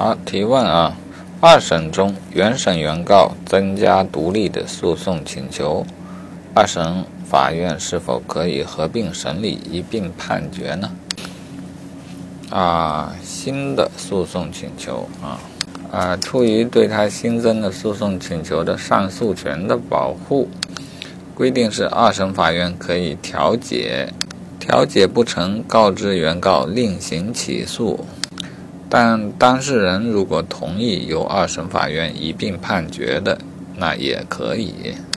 好，提问啊，二审中原审原告增加独立的诉讼请求，二审法院是否可以合并审理一并判决呢？啊，新的诉讼请求啊，啊，出于对他新增的诉讼请求的上诉权的保护，规定是二审法院可以调解，调解不成，告知原告另行起诉。但当事人如果同意由二审法院一并判决的，那也可以。